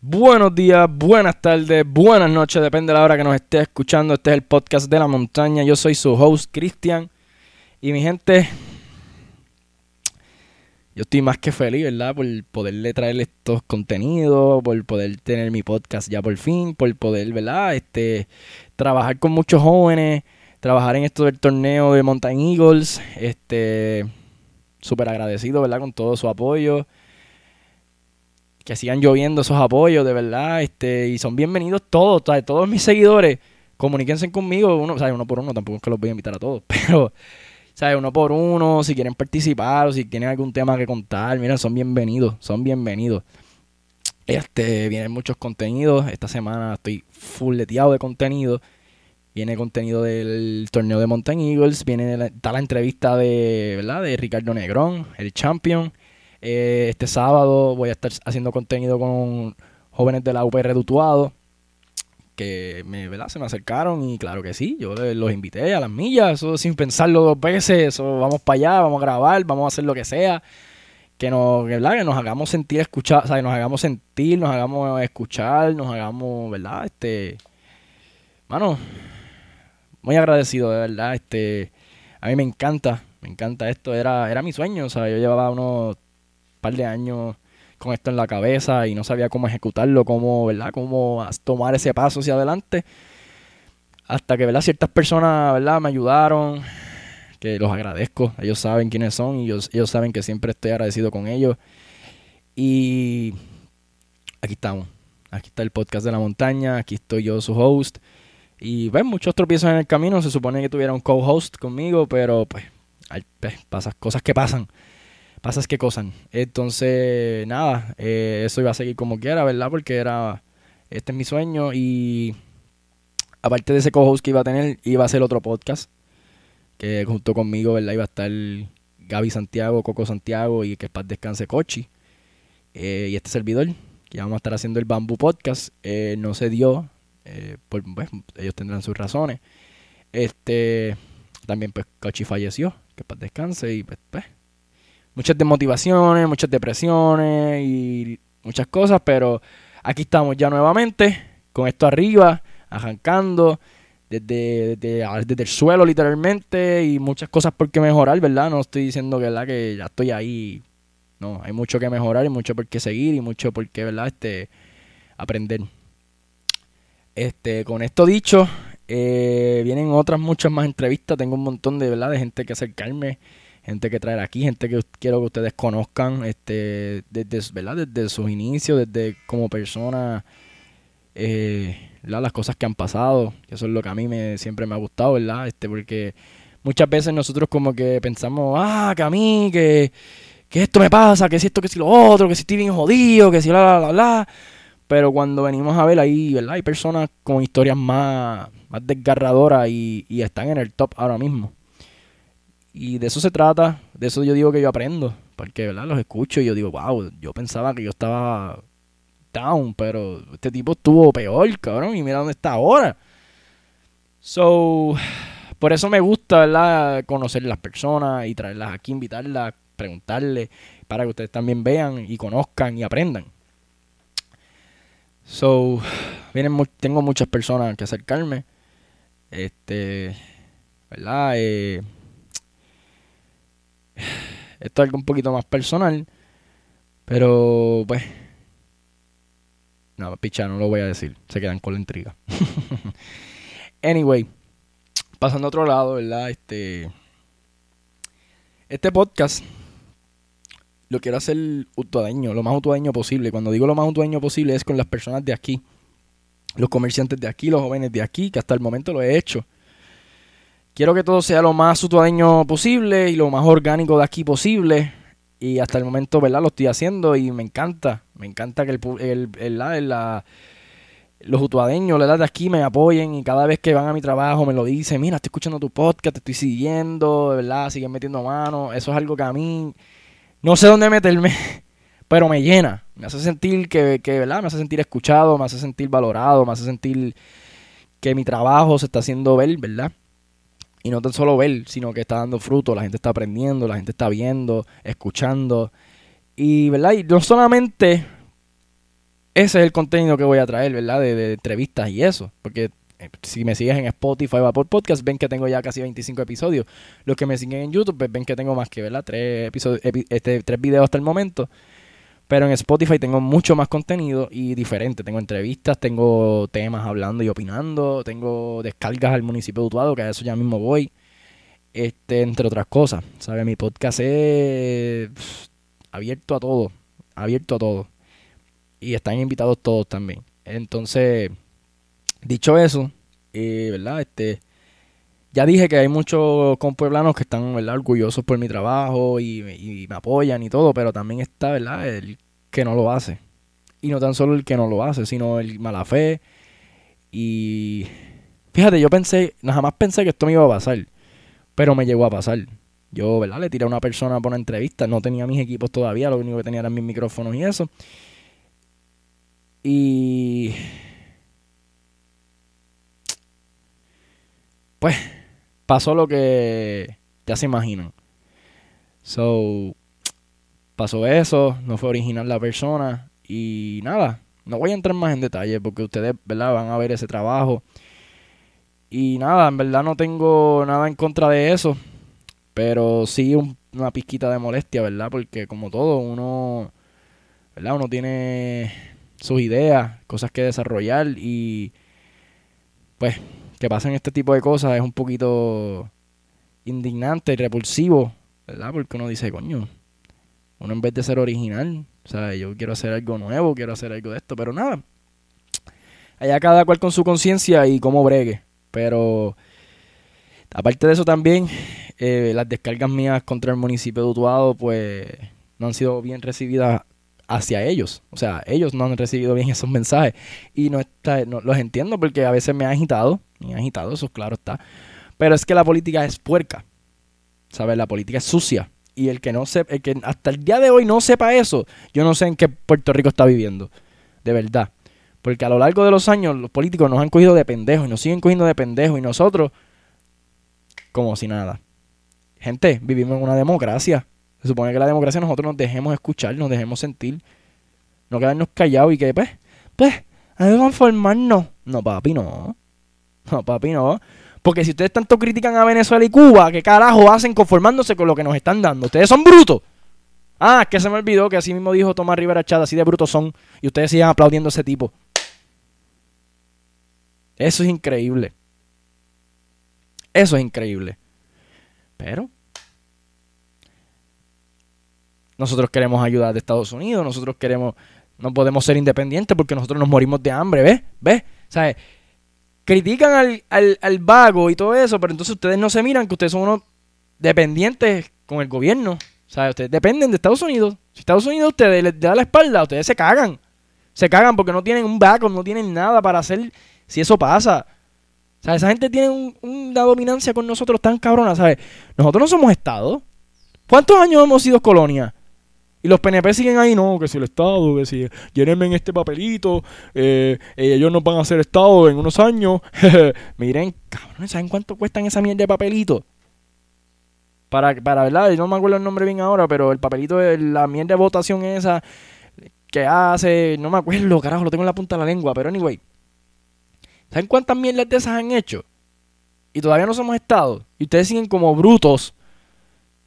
Buenos días, buenas tardes, buenas noches, depende de la hora que nos esté escuchando. Este es el podcast de la montaña. Yo soy su host, Cristian. Y mi gente, yo estoy más que feliz, ¿verdad? Por poderle traer estos contenidos, por poder tener mi podcast ya por fin, por poder, ¿verdad? Este, trabajar con muchos jóvenes, trabajar en esto del torneo de Mountain Eagles. Este, súper agradecido, ¿verdad? Con todo su apoyo que sigan lloviendo esos apoyos, de verdad, este, y son bienvenidos todos, todos mis seguidores, comuníquense conmigo, uno, sea, uno por uno, tampoco es que los voy a invitar a todos, pero, ¿sabes? Uno por uno, si quieren participar o si tienen algún tema que contar, miren, son bienvenidos, son bienvenidos. Este, vienen muchos contenidos, esta semana estoy fulleteado de contenido, viene contenido del torneo de Mountain Eagles, viene está la entrevista de, ¿verdad? De Ricardo Negrón, el champion, eh, este sábado voy a estar haciendo contenido con jóvenes de la UPR Dutuado que me, ¿verdad? se me acercaron y claro que sí, yo los invité a las millas, eso sin pensarlo dos veces, eso vamos para allá, vamos a grabar, vamos a hacer lo que sea, que nos, ¿verdad? Que nos hagamos sentir escuchar, o sea, que nos hagamos sentir, nos hagamos escuchar, nos hagamos, ¿verdad? Este, mano, muy agradecido, de verdad, este, a mí me encanta, me encanta esto, era, era mi sueño, o sea, yo llevaba unos par de años con esto en la cabeza y no sabía cómo ejecutarlo, cómo, ¿verdad? Cómo tomar ese paso hacia adelante. Hasta que, ¿verdad? Ciertas personas, ¿verdad? Me ayudaron, que los agradezco. Ellos saben quiénes son y ellos, ellos saben que siempre estoy agradecido con ellos. Y aquí estamos. Aquí está el podcast de la montaña. Aquí estoy yo, su host. Y ven, muchos tropiezos en el camino. Se supone que tuviera un co-host conmigo, pero pues, hay, pues, cosas que pasan pasas que cosas. Entonces, nada, eh, eso iba a seguir como quiera, ¿verdad? Porque era, este es mi sueño y aparte de ese co-host que iba a tener, iba a ser otro podcast, que junto conmigo, ¿verdad? Iba a estar Gaby Santiago, Coco Santiago y que paz descanse Cochi. Eh, y este servidor, que vamos a estar haciendo el Bamboo Podcast, eh, no se dio, pues, ellos tendrán sus razones. Este, también pues Cochi falleció, que paz descanse y pues, pues muchas desmotivaciones, muchas depresiones y muchas cosas, pero aquí estamos ya nuevamente con esto arriba, arrancando desde, desde, el suelo literalmente y muchas cosas por qué mejorar, ¿verdad? No estoy diciendo ¿verdad? que ya estoy ahí. No, hay mucho que mejorar y mucho por qué seguir y mucho por qué, ¿verdad? Este, aprender. Este, con esto dicho, eh, vienen otras muchas más entrevistas. Tengo un montón de, ¿verdad? de gente que acercarme gente que traer aquí, gente que quiero que ustedes conozcan este, desde, ¿verdad? desde sus inicios, desde como persona, eh, las cosas que han pasado, que eso es lo que a mí me, siempre me ha gustado, ¿verdad? Este, porque muchas veces nosotros como que pensamos, ah, que a mí, que, que esto me pasa, que si esto, que si lo otro, que si estoy bien jodido, que si la, la, la, la. Pero cuando venimos a ver ahí, ¿verdad? Hay personas con historias más, más desgarradoras y, y están en el top ahora mismo. Y de eso se trata, de eso yo digo que yo aprendo, porque ¿verdad? los escucho y yo digo, wow, yo pensaba que yo estaba down, pero este tipo estuvo peor, cabrón, y mira dónde está ahora. So, por eso me gusta, ¿verdad? Conocer las personas y traerlas aquí, invitarlas, preguntarles, para que ustedes también vean y conozcan y aprendan. So, vienen, tengo muchas personas que acercarme. Este, ¿verdad? Eh, esto es algo un poquito más personal. Pero, pues. No, picha, no lo voy a decir. Se quedan con la intriga. anyway. Pasando a otro lado, ¿verdad? Este. Este podcast lo quiero hacer utuadeño, lo más utuadeño posible. Cuando digo lo más utuadeño posible es con las personas de aquí, los comerciantes de aquí, los jóvenes de aquí, que hasta el momento lo he hecho. Quiero que todo sea lo más sutuadeño posible y lo más orgánico de aquí posible. Y hasta el momento, ¿verdad? Lo estoy haciendo y me encanta. Me encanta que el, el, la, los utuadeños de aquí me apoyen y cada vez que van a mi trabajo me lo dicen, mira, estoy escuchando tu podcast, te estoy siguiendo, ¿verdad? Siguen metiendo mano. Eso es algo que a mí no sé dónde meterme, pero me llena. Me hace sentir que, que, ¿verdad? Me hace sentir escuchado, me hace sentir valorado, me hace sentir que mi trabajo se está haciendo ver, ¿verdad? Y no tan solo ver, sino que está dando fruto, la gente está aprendiendo, la gente está viendo, escuchando. Y, ¿verdad? Y no solamente ese es el contenido que voy a traer, ¿verdad? De, de entrevistas y eso. Porque eh, si me sigues en Spotify o por Podcast, ven que tengo ya casi 25 episodios. Los que me siguen en YouTube, pues ven que tengo más que, ¿verdad? Tres, episodios, este, tres videos hasta el momento. Pero en Spotify tengo mucho más contenido y diferente. Tengo entrevistas, tengo temas hablando y opinando, tengo descargas al municipio de Utuado, que a eso ya mismo voy. Este, entre otras cosas. ¿Sabes? Mi podcast es abierto a todo. Abierto a todo. Y están invitados todos también. Entonces, Dicho eso, eh, ¿verdad? Este, ya dije que hay muchos compueblanos que están, ¿verdad? Orgullosos por mi trabajo y, me apoyan y todo, pero también está, ¿verdad? El que no lo hace. Y no tan solo el que no lo hace, sino el mala fe. Y fíjate, yo pensé, nada más pensé que esto me iba a pasar, pero me llegó a pasar. Yo, ¿verdad? Le tiré a una persona por una entrevista, no tenía mis equipos todavía, lo único que tenía eran mis micrófonos y eso. Y pues pasó lo que ya se imaginan. So, pasó eso, no fue original la persona y nada, no voy a entrar más en detalle porque ustedes, ¿verdad? Van a ver ese trabajo. Y nada, en verdad no tengo nada en contra de eso, pero sí una pizquita de molestia, ¿verdad? Porque como todo, uno, ¿verdad? Uno tiene sus ideas, cosas que desarrollar y pues que pasen este tipo de cosas es un poquito indignante y repulsivo, ¿verdad? Porque uno dice, coño, uno en vez de ser original, o sea, yo quiero hacer algo nuevo, quiero hacer algo de esto, pero nada. Allá cada cual con su conciencia y cómo bregue. Pero aparte de eso también, eh, las descargas mías contra el municipio de Utuado, pues no han sido bien recibidas hacia ellos. O sea, ellos no han recibido bien esos mensajes. Y no, está, los entiendo porque a veces me ha agitado. Me ha agitado, eso claro está. Pero es que la política es puerca. ¿Sabes? La política es sucia. Y el que no se, el que hasta el día de hoy no sepa eso, yo no sé en qué Puerto Rico está viviendo. De verdad. Porque a lo largo de los años los políticos nos han cogido de pendejos y nos siguen cogiendo de pendejos y nosotros como si nada. Gente, vivimos en una democracia. Se supone que la democracia nosotros nos dejemos escuchar, nos dejemos sentir, no quedarnos callados y que, pues, pues, hay que conformarnos. No, papi, no. No, papi, no. Porque si ustedes tanto critican a Venezuela y Cuba, ¿qué carajo hacen conformándose con lo que nos están dando? Ustedes son brutos. Ah, es que se me olvidó que así mismo dijo Tomás Rivera Chada, así de brutos son. Y ustedes siguen aplaudiendo a ese tipo. Eso es increíble. Eso es increíble. Pero nosotros queremos ayuda de Estados Unidos, nosotros queremos, no podemos ser independientes porque nosotros nos morimos de hambre, ¿ves? ¿Ves? ¿Sabes? Critican al, al, al vago y todo eso, pero entonces ustedes no se miran que ustedes son unos dependientes con el gobierno. ¿Sabes? Ustedes dependen de Estados Unidos. Si Estados Unidos ustedes les da la espalda, ustedes se cagan. Se cagan porque no tienen un backup, no tienen nada para hacer si eso pasa. O sea, esa gente tiene una dominancia con nosotros tan cabrona, ¿sabes? Nosotros no somos Estado. ¿Cuántos años hemos sido colonia? Y los PNP siguen ahí, no, que si el Estado, que si llénenme en este papelito, eh, eh, ellos nos van a hacer Estado en unos años. Miren, cabrón, ¿saben cuánto cuestan esa mierda de papelito? Para, para, ¿verdad? No me acuerdo el nombre bien ahora, pero el papelito la mierda de votación esa que hace, no me acuerdo, carajo, lo tengo en la punta de la lengua, pero anyway. ¿Saben cuántas mierdas de esas han hecho? Y todavía no somos Estado. Y ustedes siguen como brutos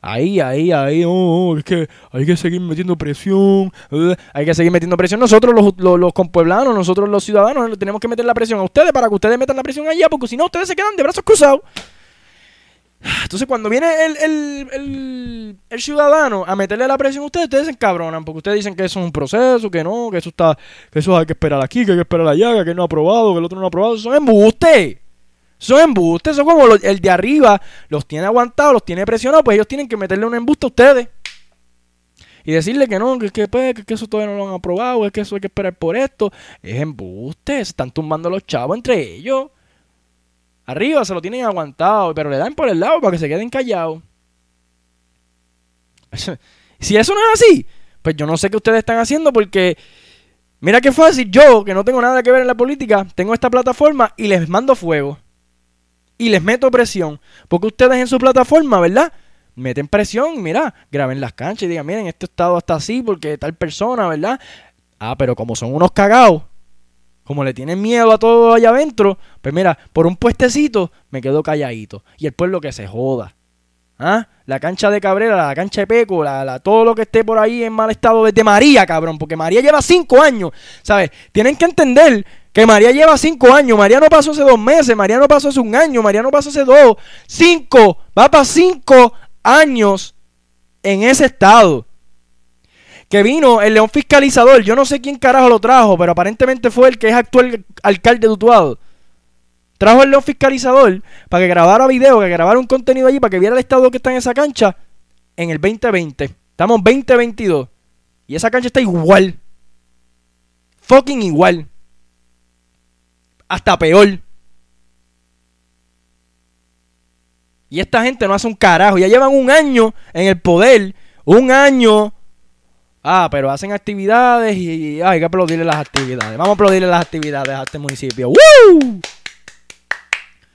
Ahí, ahí, ahí, oh, es que hay que seguir metiendo presión, eh, hay que seguir metiendo presión. Nosotros los, los, los compueblanos, nosotros los ciudadanos, tenemos que meter la presión a ustedes para que ustedes metan la presión allá, porque si no, ustedes se quedan de brazos cruzados. Entonces, cuando viene el, el, el, el, ciudadano a meterle la presión a ustedes, ustedes se encabronan, porque ustedes dicen que eso es un proceso, que no, que eso está, que eso hay que esperar aquí, que hay que esperar allá, que no ha aprobado, que el otro no ha aprobado. Eso es embuste. Son embustes, son como el de arriba los tiene aguantados, los tiene presionados, pues ellos tienen que meterle un embuste a ustedes. Y decirle que no, que, pues, que, que, eso todavía no lo han aprobado, es que eso hay que esperar por esto. Es embuste, se están tumbando los chavos entre ellos. Arriba se lo tienen aguantado, pero le dan por el lado para que se queden callados. si eso no es así, pues yo no sé qué ustedes están haciendo porque mira qué fácil, yo que no tengo nada que ver en la política, tengo esta plataforma y les mando fuego y les meto presión. Porque ustedes en su plataforma, ¿verdad? Meten presión, mira, graben las canchas y digan, miren, este estado está así porque tal persona, ¿verdad? Ah, pero como son unos cagados, como le tienen miedo a todo allá adentro, pues mira, por un puestecito me quedo calladito. Y el pueblo que se joda. ¿Ah? La cancha de Cabrera, la cancha de Peco, la, todo lo que esté por ahí en mal estado desde María, cabrón, porque María lleva cinco años, ¿sabes? Tienen que entender que María lleva cinco años, María no pasó hace dos meses, María no pasó hace un año, María no pasó hace dos, cinco, va para cinco años en ese estado. Que vino el león fiscalizador, yo no sé quién carajo lo trajo, pero aparentemente fue el que es actual alcalde de Utuado. Trajo el león fiscalizador para que grabara video, que grabara un contenido allí, para que viera el estado que está en esa cancha en el 2020. Estamos 2022. Y esa cancha está igual. Fucking igual. Hasta peor. Y esta gente no hace un carajo. Ya llevan un año en el poder. Un año. Ah, pero hacen actividades y, hay que aplaudirle las actividades. Vamos a aplaudirle las actividades a este municipio. ¡Woo!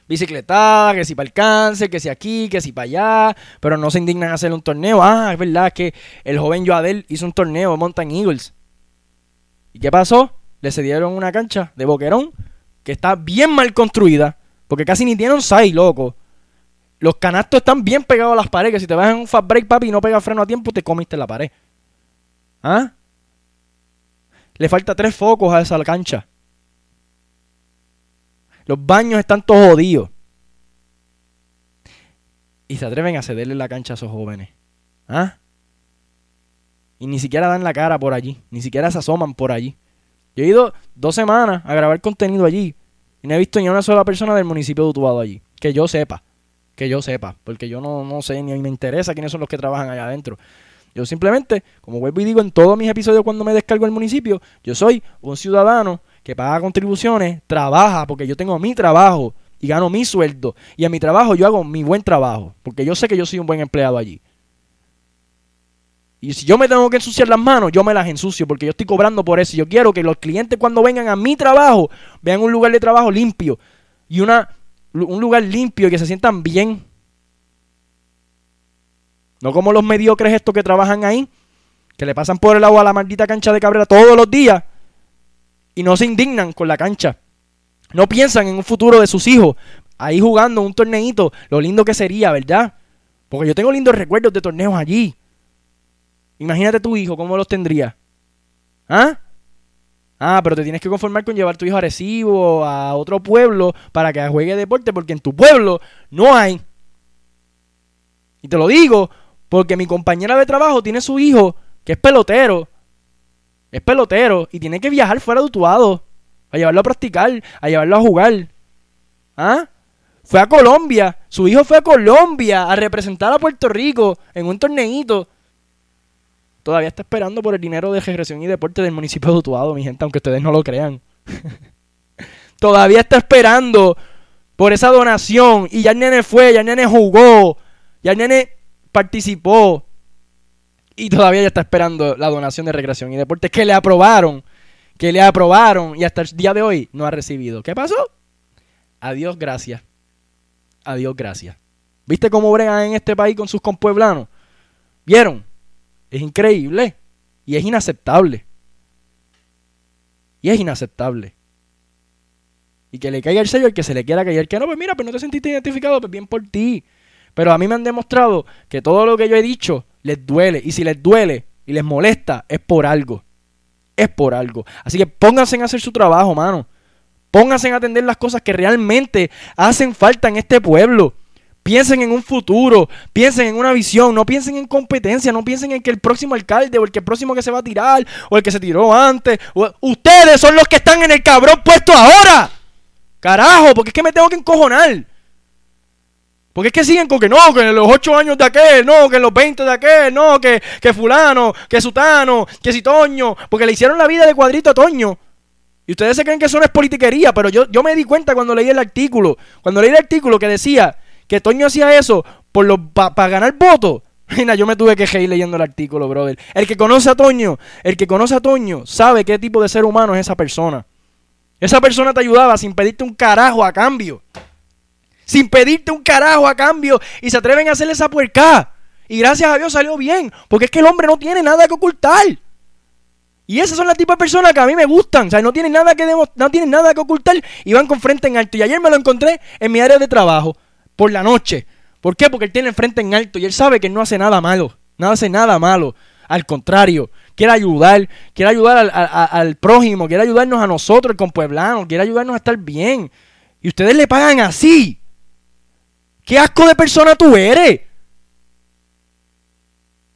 bicicletada, que si para el cáncer, que si aquí, que si para allá, pero no se indignan a hacer un torneo. Ah, es verdad que el joven Joadel hizo un torneo de Mountain Eagles. ¿Y qué pasó? Le cedieron una cancha de boquerón que está bien mal construida, porque casi ni tiene un side, loco. Los canastos están bien pegados a las paredes, que si te vas en un fast break, papi, y no pegas freno a tiempo, te comiste la pared. ¿Ah? Le falta tres focos a esa cancha. Los baños están todos jodidos. Y se atreven a cederle la cancha a esos jóvenes. ¿Ah? Y ni siquiera dan la cara por allí. Ni siquiera se asoman por allí. Yo he ido dos semanas a grabar contenido allí. Y no he visto ni una sola persona del municipio de Utuado allí. Que yo sepa. Que yo sepa. Porque yo no, no sé ni me interesa quiénes son los que trabajan allá adentro. Yo simplemente, como vuelvo y digo en todos mis episodios cuando me descargo el municipio, yo soy un ciudadano que paga contribuciones, trabaja, porque yo tengo mi trabajo y gano mi sueldo. Y en mi trabajo yo hago mi buen trabajo, porque yo sé que yo soy un buen empleado allí. Y si yo me tengo que ensuciar las manos, yo me las ensucio, porque yo estoy cobrando por eso. Yo quiero que los clientes cuando vengan a mi trabajo vean un lugar de trabajo limpio y una, un lugar limpio y que se sientan bien. No como los mediocres estos que trabajan ahí, que le pasan por el agua a la maldita cancha de Cabrera todos los días y no se indignan con la cancha. No piensan en un futuro de sus hijos ahí jugando un torneito, lo lindo que sería, ¿verdad? Porque yo tengo lindos recuerdos de torneos allí. Imagínate tu hijo, ¿cómo los tendría? ¿Ah? Ah, pero te tienes que conformar con llevar tu hijo a Recibo, a otro pueblo, para que juegue deporte, porque en tu pueblo no hay. Y te lo digo porque mi compañera de trabajo tiene su hijo que es pelotero es pelotero y tiene que viajar fuera de Utuado a llevarlo a practicar, a llevarlo a jugar. ¿Ah? Fue a Colombia, su hijo fue a Colombia a representar a Puerto Rico en un torneito. Todavía está esperando por el dinero de regresión y deporte del municipio de Utuado, mi gente, aunque ustedes no lo crean. Todavía está esperando por esa donación y ya el nene fue, ya nene jugó, ya nene participó. Y todavía ya está esperando la donación de recreación y deportes que le aprobaron. Que le aprobaron y hasta el día de hoy no ha recibido. ¿Qué pasó? Adiós, gracias. Adiós, gracias. ¿Viste cómo bregan en este país con sus compueblanos? ¿Vieron? Es increíble. Y es inaceptable. Y es inaceptable. Y que le caiga el sello el que se le quiera caer. Que no, pues mira, pues no te sentiste identificado, pues bien por ti. Pero a mí me han demostrado que todo lo que yo he dicho les duele. Y si les duele y les molesta, es por algo. Es por algo. Así que pónganse en hacer su trabajo, mano. Pónganse en atender las cosas que realmente hacen falta en este pueblo. Piensen en un futuro, piensen en una visión, no piensen en competencia, no piensen en que el próximo alcalde o el que el próximo que se va a tirar o el que se tiró antes. Ustedes son los que están en el cabrón puesto ahora. Carajo, porque es que me tengo que encojonar. Porque es que siguen con que no, que en los 8 años de aquel, no, que en los 20 de aquel, no, que, que fulano, que sutano, que si Toño, porque le hicieron la vida de cuadrito a Toño. Y ustedes se creen que eso no es politiquería, pero yo, yo me di cuenta cuando leí el artículo, cuando leí el artículo que decía que Toño hacía eso por para ganar votos. Mira, yo me tuve que reír leyendo el artículo, brother. El que conoce a Toño, el que conoce a Toño, sabe qué tipo de ser humano es esa persona. Esa persona te ayudaba sin pedirte un carajo a cambio sin pedirte un carajo a cambio y se atreven a hacerle esa puerca. Y gracias a Dios salió bien, porque es que el hombre no tiene nada que ocultar. Y esas son las tipos de personas que a mí me gustan. O sea, no tienen nada que no tienen nada que ocultar y van con frente en alto. Y ayer me lo encontré en mi área de trabajo, por la noche. ¿Por qué? Porque él tiene el frente en alto y él sabe que no hace nada malo. No hace nada malo. Al contrario, quiere ayudar, quiere ayudar al, prójimo, quiere ayudarnos a nosotros, el compueblano, quiere ayudarnos a estar bien. Y ustedes le pagan así. ¿Qué asco de persona tú eres?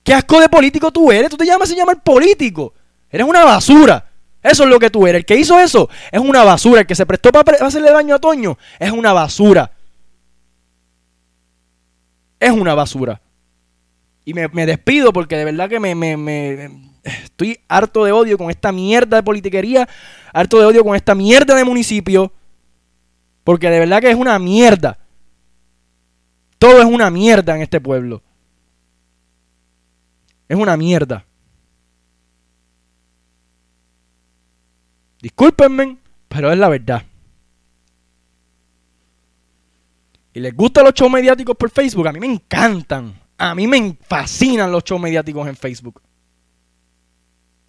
¿Qué asco de político tú eres? Tú te llamas a llamar político. Eres una basura. Eso es lo que tú eres. El que hizo eso es una basura. El que se prestó para hacerle daño a Toño es una basura. Es una basura. Y me, despido porque de verdad que me, me, estoy harto de odio con esta mierda de politiquería. Harto de odio con esta mierda de municipio. Porque de verdad que es una mierda. Todo es una mierda en este pueblo. Es una mierda. Discúlpenme, pero es la verdad. Y les gustan los shows mediáticos por Facebook. A mí me encantan. A mí me fascinan los shows mediáticos en Facebook.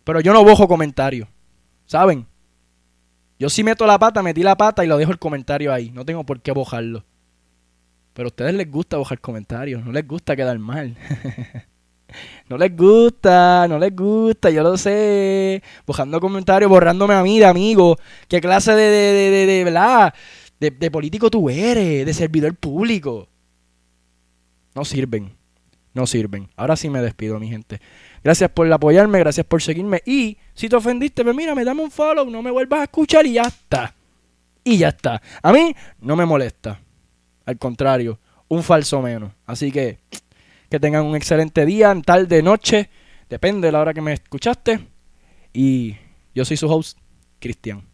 Pero yo no bojo comentarios. ¿Saben? Yo sí meto la pata, metí la pata y lo dejo el comentario ahí. No tengo por qué bojarlo. Pero a ustedes les gusta bojar comentarios. No les gusta quedar mal. No les gusta, no les gusta, yo lo sé. Bojando comentarios, borrándome a mí de amigo. ¿Qué clase de, de, de, de, de ¿verdad? De, político tú eres? De servidor público. No sirven. No sirven. Ahora sí me despido, mi gente. Gracias por apoyarme, gracias por seguirme. Y si te ofendiste, pues mira, me dame un follow, no me vuelvas a escuchar y ya está. Y ya está. A mí no me molesta. Al contrario, un falso menos. Así que que tengan un excelente día, tarde, noche. Depende de la hora que me escuchaste. Y yo soy su host, Cristian.